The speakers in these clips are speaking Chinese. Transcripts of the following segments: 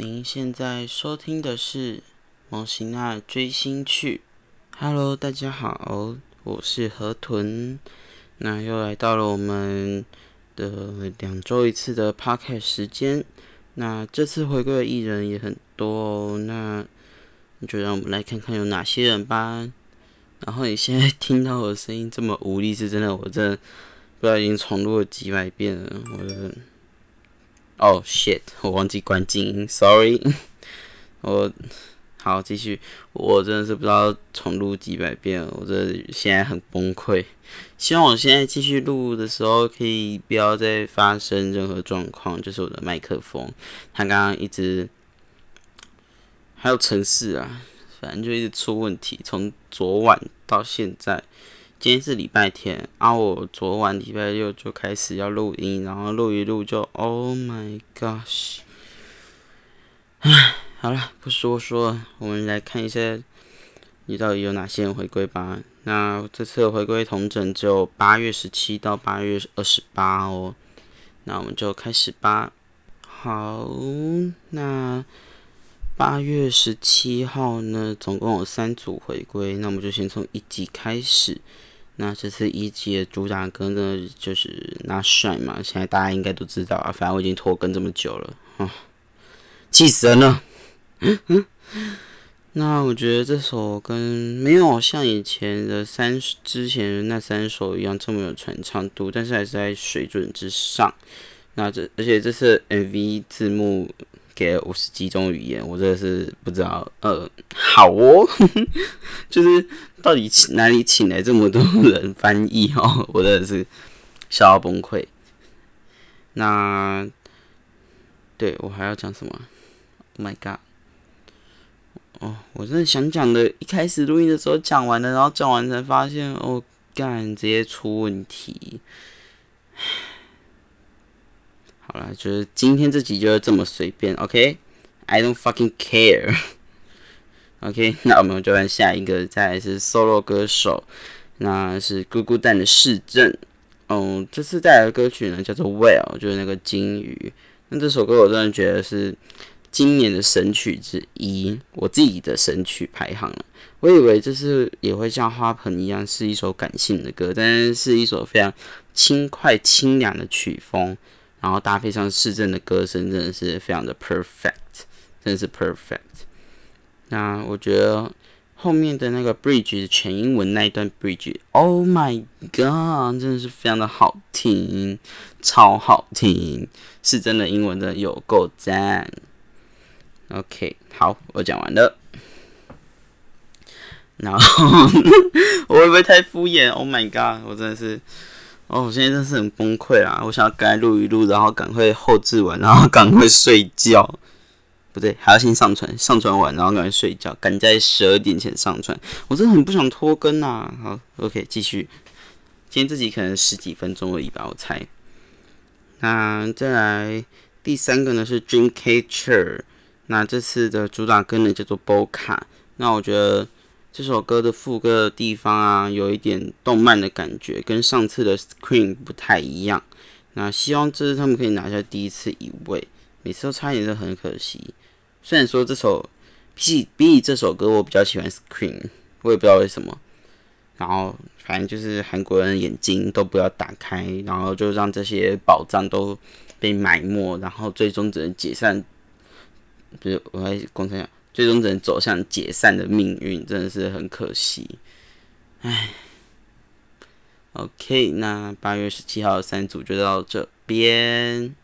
您现在收听的是《蒙西娜追星去》。Hello，大家好，我是河豚。那又来到了我们的两周一次的 p o c a s t 时间。那这次回归的艺人也很多哦，那就让我们来看看有哪些人吧。然后你现在 听到我的声音这么无力，是真的，我真的不知道已经重录了几百遍了，我的。哦，shit！我忘记关静音，sorry。我好继续，我真的是不知道重录几百遍，我这现在很崩溃。希望我现在继续录的时候，可以不要再发生任何状况。就是我的麦克风，它刚刚一直还有城市啊，反正就一直出问题，从昨晚到现在。今天是礼拜天，啊，我昨晚礼拜六就开始要录音，然后录一录就，Oh my gosh！唉，好了，不说说，我们来看一下，你到底有哪些人回归吧。那这次回归同整只有八月十七到八月二十八哦。那我们就开始吧。好，那八月十七号呢，总共有三组回归，那我们就先从一级开始。那这次一季的主打歌呢，就是那帅嘛，现在大家应该都知道啊。反正我已经拖更这么久了，啊，气死人了。嗯那我觉得这首跟没有像以前的三之前那三首一样这么有传唱度，但是还是在水准之上。那这而且这次 MV 字幕。给五十几种语言，我真的是不知道。呃，好哦，就是到底请哪里请来这么多人翻译哦？我真的是笑到崩溃。那对我还要讲什么？Oh my god！哦，我真的想讲的，一开始录音的时候讲完了，然后讲完才发现，哦，干，直接出问题。好了，就是今天这集就是这么随便，OK？I don't fucking care。OK，那我们就看下一个，再来是 solo 歌手，那是咕咕蛋的市政。嗯，这次带来的歌曲呢叫做 Well，就是那个金鱼。那这首歌我真的觉得是今年的神曲之一，我自己的神曲排行了。我以为这是也会像花盆一样是一首感性的歌，但是是一首非常轻快清凉的曲风。然后搭配上市政的歌声，真的是非常的 perfect，真的是 perfect。那我觉得后面的那个 bridge 全英文那一段 bridge，Oh my god，真的是非常的好听，超好听，是真的英文的有够赞。OK，好，我讲完了。然后 我会不会太敷衍？Oh my god，我真的是。哦，我现在真是很崩溃啊！我想要赶快录一录，然后赶快后置完，然后赶快睡觉。不对，还要先上传，上传完然后赶快睡觉，赶在十二点前上传。我真的很不想拖更呐。好，OK，继续。今天这集可能十几分钟而已吧，我猜。那再来第三个呢是 Dreamcatcher，那这次的主打歌呢叫做 Boca。那我觉得。这首歌的副歌的地方啊，有一点动漫的感觉，跟上次的 Scream 不太一样。那希望这次他们可以拿下第一次一位，每次都差一点，是很可惜。虽然说这首比起比起这首歌，我比较喜欢 Scream，我也不知道为什么。然后反正就是韩国人眼睛都不要打开，然后就让这些宝藏都被埋没，然后最终只能解散。不是，我还工程下。最终只能走向解散的命运，真的是很可惜。唉，OK，那八月十七号三组就到这边。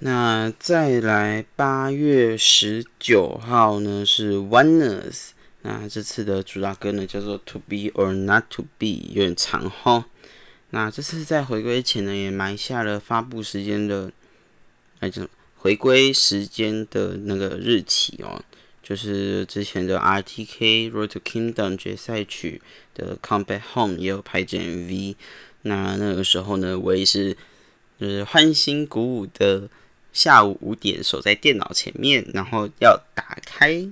那再来八月十九号呢是 Oneness，那这次的主打歌呢叫做 To Be or Not To Be，有点长哈。那这次在回归前呢也埋下了发布时间的，哎，就回归时间的那个日期哦。就是之前的 RTK Road to Kingdom 决赛曲的 Come Back Home 也有拍这 MV，那那个时候呢，我也是就是欢欣鼓舞的下午五点守在电脑前面，然后要打开，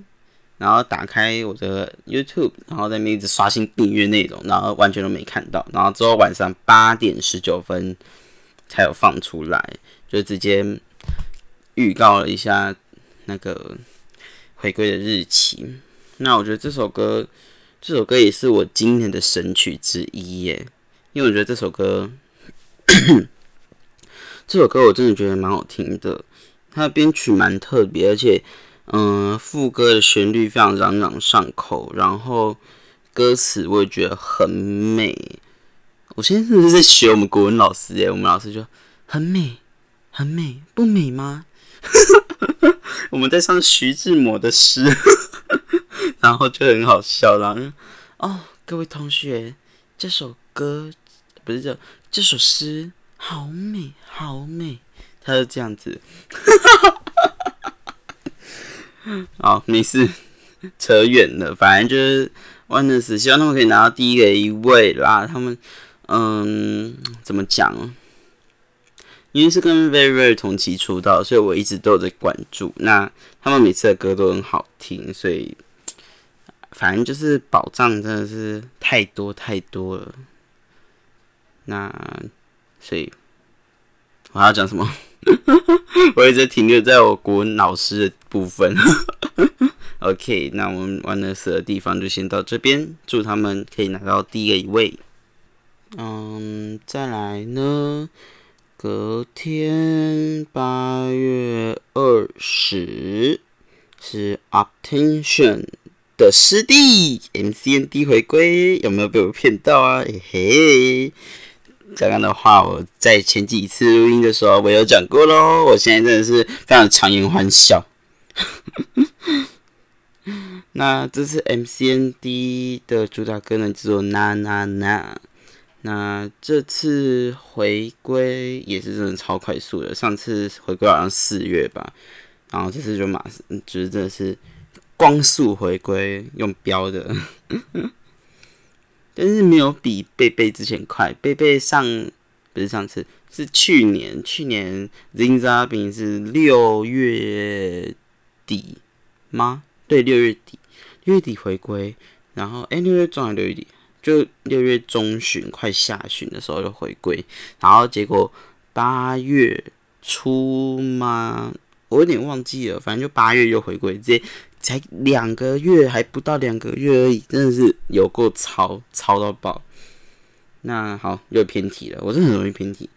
然后打开我的 YouTube，然后在那边一直刷新订阅内容，然后完全都没看到，然后之后晚上八点十九分才有放出来，就直接预告了一下。那个回归的日期。那我觉得这首歌，这首歌也是我今年的神曲之一耶，因为我觉得这首歌，这首歌我真的觉得蛮好听的，它的编曲蛮特别，而且，嗯，副歌的旋律非常朗朗上口，然后歌词我也觉得很美。我现在是在学我们国文老师耶，我们老师就很美，很美，不美吗？我们在唱徐志摩的诗，然后就很好笑。然后哦，各位同学，这首歌不是这这首诗好美，好美。他是这样子，好，没事，扯远了。反正就是万能死，希望他们可以拿到第一个一位啦。他们。嗯，怎么讲？因为是跟 Very Very 同期出道，所以我一直都有在关注。那他们每次的歌都很好听，所以反正就是宝藏真的是太多太多了。那所以我要讲什么？我一直停留在我国文老师的部分。OK，那我们玩的死的地方就先到这边，祝他们可以拿到第一个一位。嗯，再来呢？隔天八月二十是 Attention 的师弟 MCND 回归，有没有被我骗到啊？嘿嘿，刚刚的话我在前几次录音的时候我有讲过喽，我现在真的是非常强颜欢笑。那这次 MCND 的主打歌呢，叫做那那那。那这次回归也是真的超快速的，上次回归好像四月吧，然后这次就马上，就是真的是光速回归，用标的，但是没有比贝贝之前快。贝贝上不是上次，是去年，去年 Zinzabin 是六月底吗？对，六月底，六月底回归，然后哎，六月中还六月底。就六月中旬快下旬的时候就回归，然后结果八月初吗？我有点忘记了，反正就八月又回归，直接才两个月，还不到两个月而已，真的是有够超超到爆。那好，又偏题了，我真很容易偏题。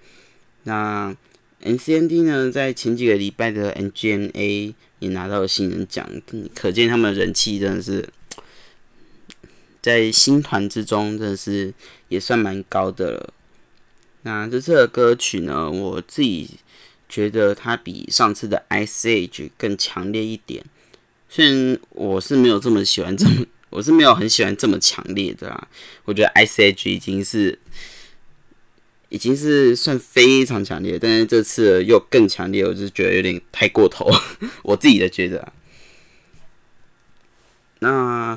那 N C N D 呢，在前几个礼拜的 N G N A 也拿到了新人奖，可见他们的人气真的是。在新团之中，真的是也算蛮高的了。那这次的歌曲呢，我自己觉得它比上次的 Ice Age 更强烈一点。虽然我是没有这么喜欢这么，我是没有很喜欢这么强烈的啦。我觉得 Ice Age 已经是已经是算非常强烈，但是这次又更强烈，我就觉得有点太过头。我自己的觉得。那。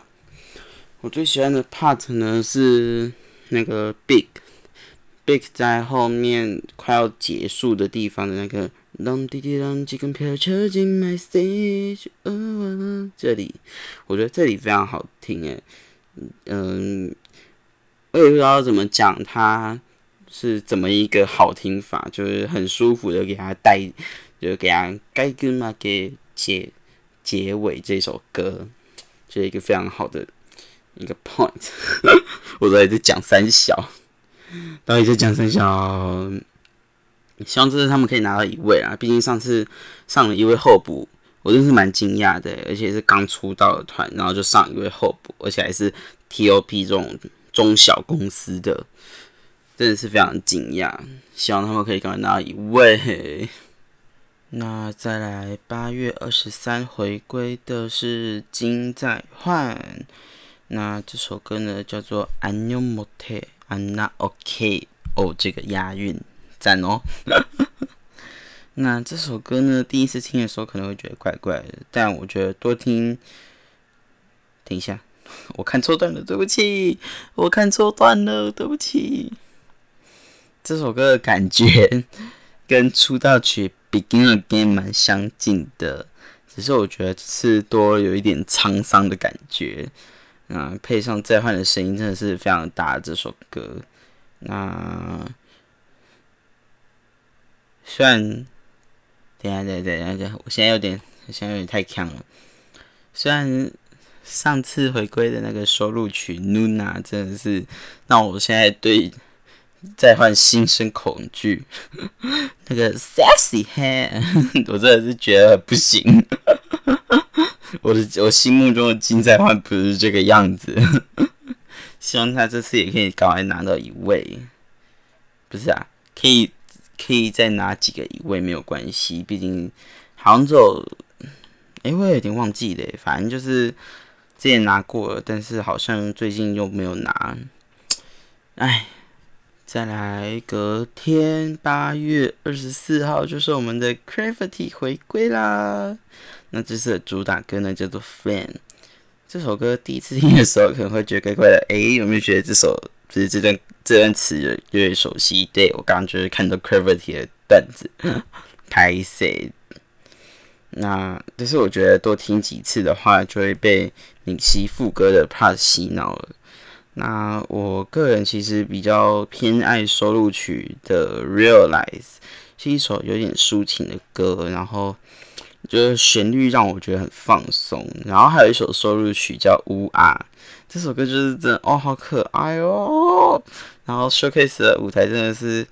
我最喜欢的 part 呢是那个 big，big 在后面快要结束的地方的那个，当滴滴当几根飘车进 my stage，这里。我觉得这里非常好听诶，嗯，我也不知道怎么讲它是怎么一个好听法，就是很舒服的给它带，就给它该跟嘛给结结尾这首歌，就是一个非常好的。一个 point，我都在讲三小，到底在讲三小，希望这次他们可以拿到一位啊！毕竟上次上了一位候补，我真是蛮惊讶的，而且是刚出道的团，然后就上一位候补，而且还是 TOP 这种中小公司的，真的是非常惊讶。希望他们可以赶快拿到一位。那再来八月二十三回归的是金在焕。那这首歌呢叫做 i knew motet i knew ok 哦这个押韵赞哦。那这首歌呢第一次听的时候可能会觉得怪怪的但我觉得多听等一下我看错段了对不起我看错段了对不起。这首歌的感觉跟出道曲 begin again 蛮相近的只是我觉得是多有一点沧桑的感觉。啊，配上再换的声音，真的是非常大。这首歌，那虽然，等下等下等下等下，我现在有点我现在有点太强了。虽然上次回归的那个收录曲《Nuna》真的是让我现在对再换心生恐惧。那个 Sexy Hair，我真的是觉得不行。我的我心目中的金在换不是这个样子。希望他这次也可以赶快拿到一位。不是啊，可以可以再拿几个一位没有关系，毕竟好像只有。哎，我有点忘记了，反正就是之前拿过了，但是好像最近又没有拿。哎，再来，隔天八月二十四号就是我们的 Gravity 回归啦。那这次的主打歌呢叫做《Fan》。这首歌第一次听的时候可能会觉得怪怪的，哎，有没有觉得这首就是这段这段词有点熟悉？对我刚刚就是看到 Gravity 的段子，开始。那但是我觉得多听几次的话，就会被闽西副歌的 part 洗脑了。那我个人其实比较偏爱收录曲的 Realize，是一首有点抒情的歌，然后就是旋律让我觉得很放松。然后还有一首收录曲叫乌啊，这首歌就是真的哦，好可爱哦。然后 Showcase 的舞台真的是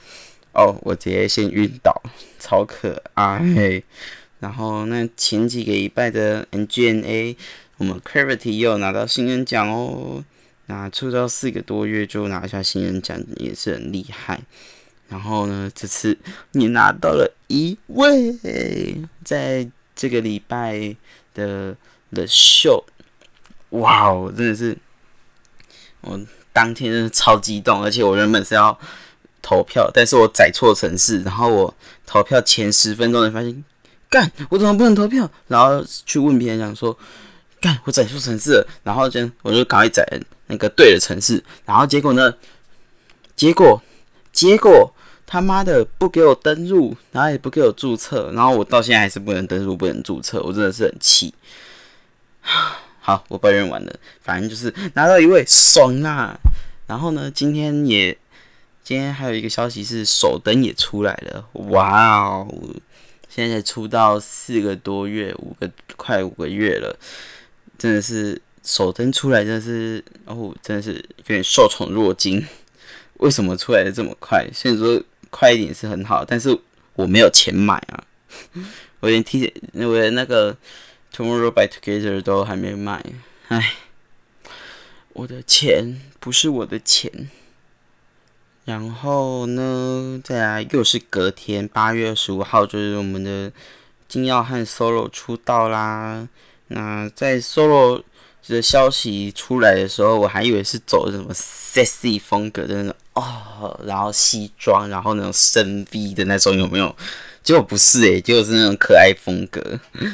哦，我直接先晕倒，超可爱。然后那前几个礼拜的 NGNA，我们 Gravity 又拿到新人奖哦。那出道四个多月就拿下新人奖，也是很厉害。然后呢，这次你拿到了一位，在这个礼拜的的秀，哇哦，真的是我当天真的超激动，而且我原本是要投票，但是我载错城市，然后我投票前十分钟才发现。干，我怎么不能投票？然后去问别人讲说，干，我载错城市了。然后就我就赶快载那个对的城市。然后结果呢？结果结果他妈的不给我登录，然后也不给我注册。然后我到现在还是不能登录，不能注册。我真的是很气。好，我抱怨完了。反正就是拿到一位爽啊。然后呢，今天也今天还有一个消息是首登也出来了。哇哦！现在出道四个多月，五个快五个月了，真的是首登出来，真的是哦，真的是有点受宠若惊。为什么出来的这么快？虽然说快一点是很好，但是我没有钱买啊。我连 T，我连那个 Tomorrow by Together 都还没买，唉，我的钱不是我的钱。然后呢，再来又是隔天八月二十五号，就是我们的金耀汉 solo 出道啦。那在 solo 的消息出来的时候，我还以为是走什么 sexy 风格的那种哦，然后西装，然后那种深 V 的那种有没有？结果不是诶，结果是那种可爱风格，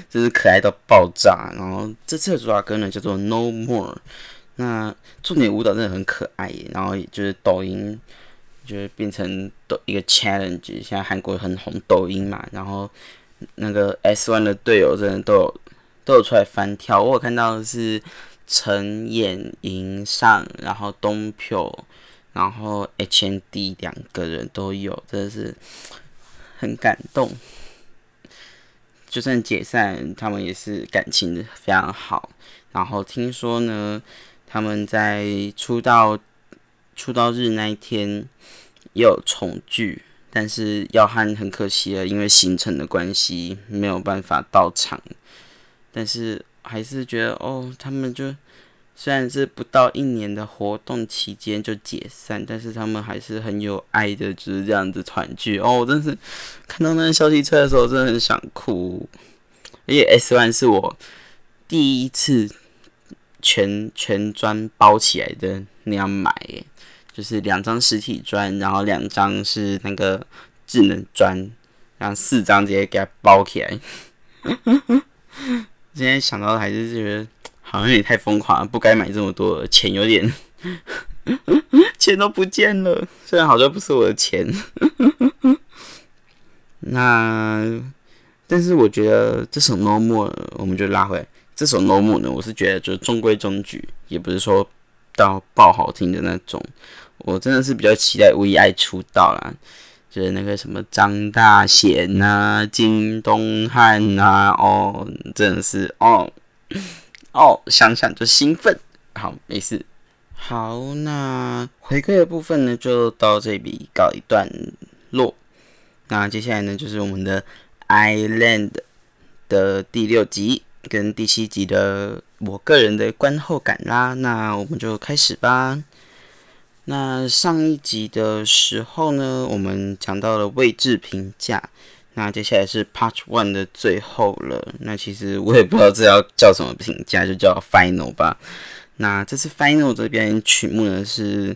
就是可爱到爆炸。然后这次的主打歌呢叫做 No More，那重点舞蹈真的很可爱耶，然后就是抖音。就是变成抖一个 challenge，现在韩国很红抖音嘛，然后那个 S One 的队友真的都有都有出来翻跳，我有看到的是陈演莹上，然后东票，然后 H N D 两个人都有，真的是很感动。就算解散，他们也是感情非常好。然后听说呢，他们在出道。出道日那一天也有重聚，但是耀汉很可惜了，因为行程的关系没有办法到场。但是还是觉得哦，他们就虽然是不到一年的活动期间就解散，但是他们还是很有爱的，就是这样子团聚。哦，我真是看到那个消息出来的时候，真的很想哭。而且 S One 是我第一次全全专包起来的那样买。就是两张实体砖，然后两张是那个智能砖，然后四张直接给它包起来。今天想到还是觉得好像也太疯狂，不该买这么多，钱有点 钱都不见了。虽然好像不是我的钱，那但是我觉得这首 Nomor 我们就拉回来。这首 Nomor 呢，我是觉得就是中规中矩，也不是说到爆好听的那种。我真的是比较期待 V I 出道啦，就是那个什么张大贤呐、金东汉呐，哦，真的是哦哦，想想就兴奋。好，没事。好，那回归的部分呢，就到这里告一段落。那接下来呢，就是我们的 Island 的第六集跟第七集的我个人的观后感啦。那我们就开始吧。那上一集的时候呢，我们讲到了位置评价。那接下来是 Part One 的最后了。那其实我也不知道这要叫什么评价，就叫 Final 吧。那这次 Final 这边曲目呢是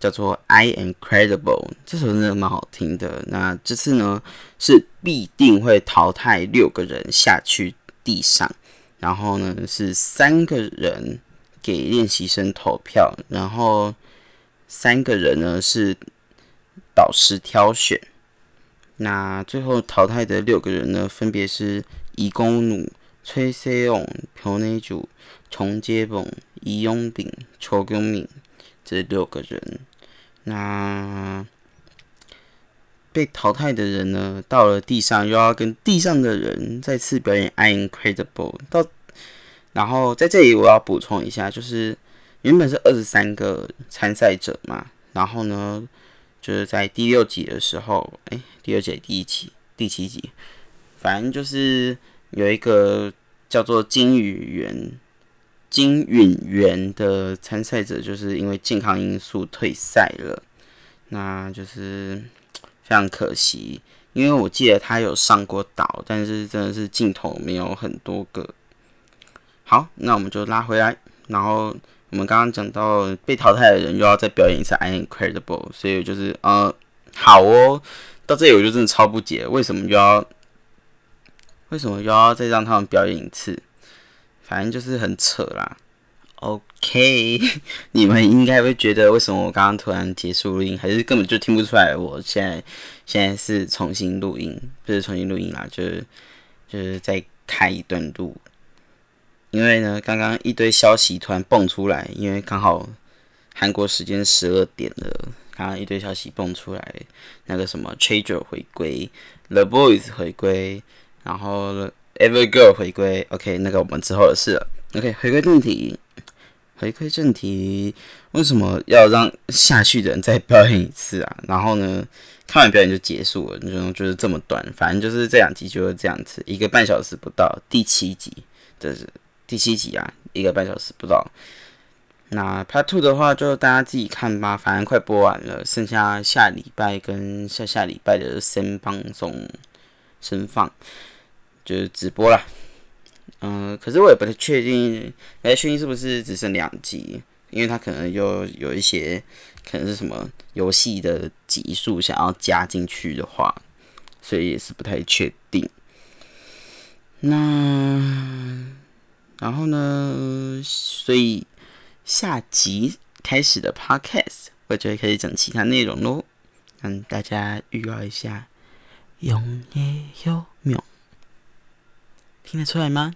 叫做 I Am Credible，这首真的蛮好听的。那这次呢是必定会淘汰六个人下去地上，然后呢是三个人给练习生投票，然后。三个人呢是导师挑选，那最后淘汰的六个人呢，分别是伊公努、崔世勇、朴内主、重接本、伊永炳、邱公敏这六个人。那被淘汰的人呢，到了地上又要跟地上的人再次表演《I Incredible》。到，然后在这里我要补充一下，就是。原本是二十三个参赛者嘛，然后呢，就是在第六集的时候，哎，第六集第一集第七集，反正就是有一个叫做金宇元金允元的参赛者，就是因为健康因素退赛了，那就是非常可惜，因为我记得他有上过岛，但是真的是镜头没有很多个。好，那我们就拉回来，然后。我们刚刚讲到被淘汰的人又要再表演一次《I Incredible》，所以就是呃，好哦，到这里我就真的超不解，为什么又要为什么又要再让他们表演一次？反正就是很扯啦。OK，你们应该会觉得为什么我刚刚突然结束录音，还是根本就听不出来？我现在现在是重新录音，不是重新录音啦，就是就是再开一段录。因为呢，刚刚一堆消息突然蹦出来，因为刚好韩国时间十二点了，刚刚一堆消息蹦出来，那个什么 Changer 回归，The Boys 回归，然后 Every Girl 回归，OK，那个我们之后的事了。OK，回归正题，回归正题，为什么要让下去的人再表演一次啊？然后呢，看完表演就结束了，就就是这么短，反正就是这两集就是这样子，一个半小时不到，第七集就是。第七集啊，一个半小时不到。那 Part Two 的话，就大家自己看吧，反正快播完了，剩下下礼拜跟下下礼拜的先放送、先放，就是直播了。嗯，可是我也不太确定，不太确定是不是只剩两集，因为他可能又有一些可能是什么游戏的集数想要加进去的话，所以也是不太确定。那。然后呢？所以下集开始的 podcast，我就会开始讲其他内容喽。让大家预告一下，永也有妙，听得出来吗？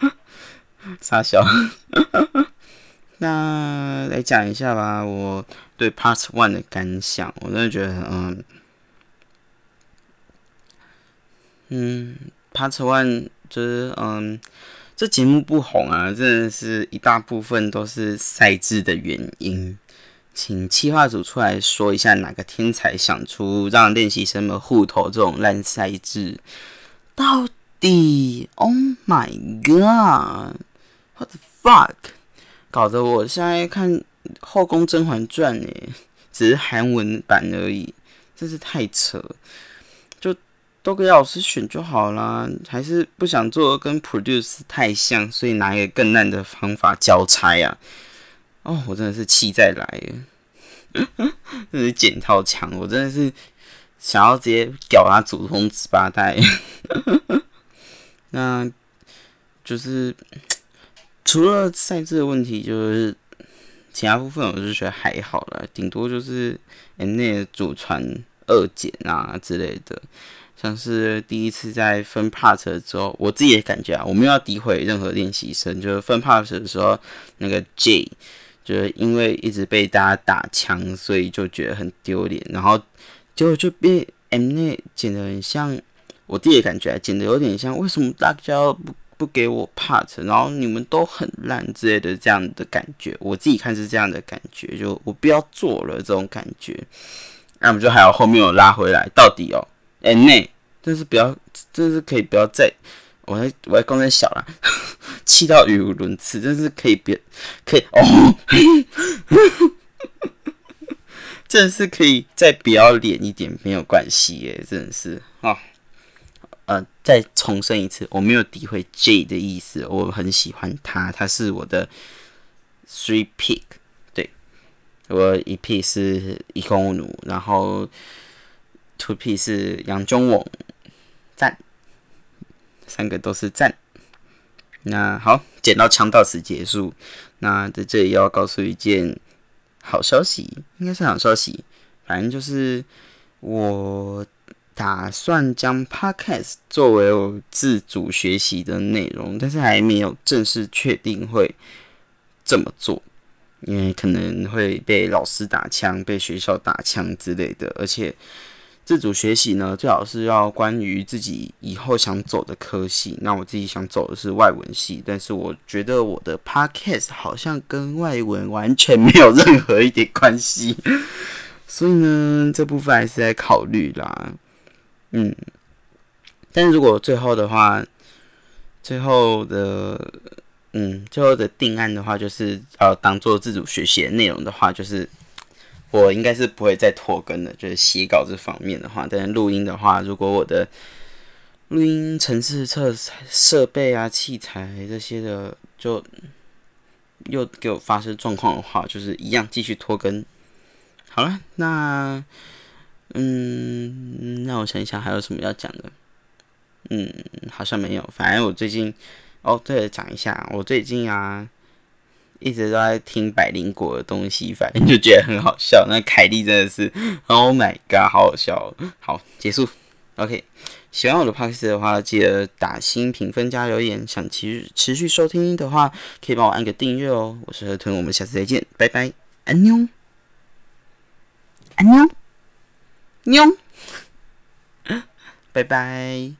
傻笑。那来讲一下吧，我对 part one 的感想。我真的觉得，嗯嗯，part one 就是嗯。这节目不红啊，真的是一大部分都是赛制的原因。请企划组出来说一下，哪个天才想出让练习生们互投这种烂赛制？到底？Oh my god！What the fuck？搞得我现在看《后宫甄嬛传》诶，只是韩文版而已，真是太扯。都给老师选就好啦，还是不想做跟 produce 太像，所以拿一个更烂的方法交差呀？哦，我真的是气再来，真是剪套枪，我真的是想要直接屌他祖宗十八代。那就是除了赛制的问题，就是其他部分我就觉得还好了，顶多就是 N 内祖传二减啊之类的。像是第一次在分 part 之后，我自己也感觉啊，我没有要诋毁任何练习生，就是分 part 的时候，那个 J 就是因为一直被大家打枪，所以就觉得很丢脸，然后结果就被 M 内剪的很像，我自己的感觉剪的有点像，为什么大家不不给我 part，然后你们都很烂之类的这样的感觉，我自己看是这样的感觉，就我不要做了这种感觉。那我们就还有后面有拉回来，到底哦，M 内，真是不要，真是可以不要再。我还我还刚才小了，气到语无伦次，真是可以别可以哦，真的是可以再不要脸一点没有关系耶，真的是啊，呃，再重申一次，我没有诋毁 J 的意思，我很喜欢他，他是我的 three pick，我一 P 是一公奴，然后 two P 是杨中瓮，赞。三个都是赞。那好，捡到枪到此结束。那在这里要告诉一件好消息，应该是好消息。反正就是我打算将 Podcast 作为我自主学习的内容，但是还没有正式确定会这么做，因为可能会被老师打枪、被学校打枪之类的，而且。自主学习呢，最好是要关于自己以后想走的科系。那我自己想走的是外文系，但是我觉得我的 podcast 好像跟外文完全没有任何一点关系，所以呢，这部分还是在考虑啦。嗯，但是如果最后的话，最后的，嗯，最后的定案的话，就是要当做自主学习的内容的话，就是。我应该是不会再拖更的，就是写稿这方面的话，但录音的话，如果我的录音程式测设备啊、器材这些的，就又给我发生状况的话，就是一样继续拖更。好了，那嗯，那我想一想还有什么要讲的？嗯，好像没有。反正我最近，哦，对了，讲一下，我最近啊。一直都在听百灵果的东西，反正就觉得很好笑。那凯莉真的是，Oh my god，好好笑。好，结束。OK，喜欢我的 podcast 的话，记得打新评分加留言。想持续持续收听的话，可以帮我按个订阅哦。我是河豚，我们下次再见，拜拜，安妞，安妞，妞，拜拜。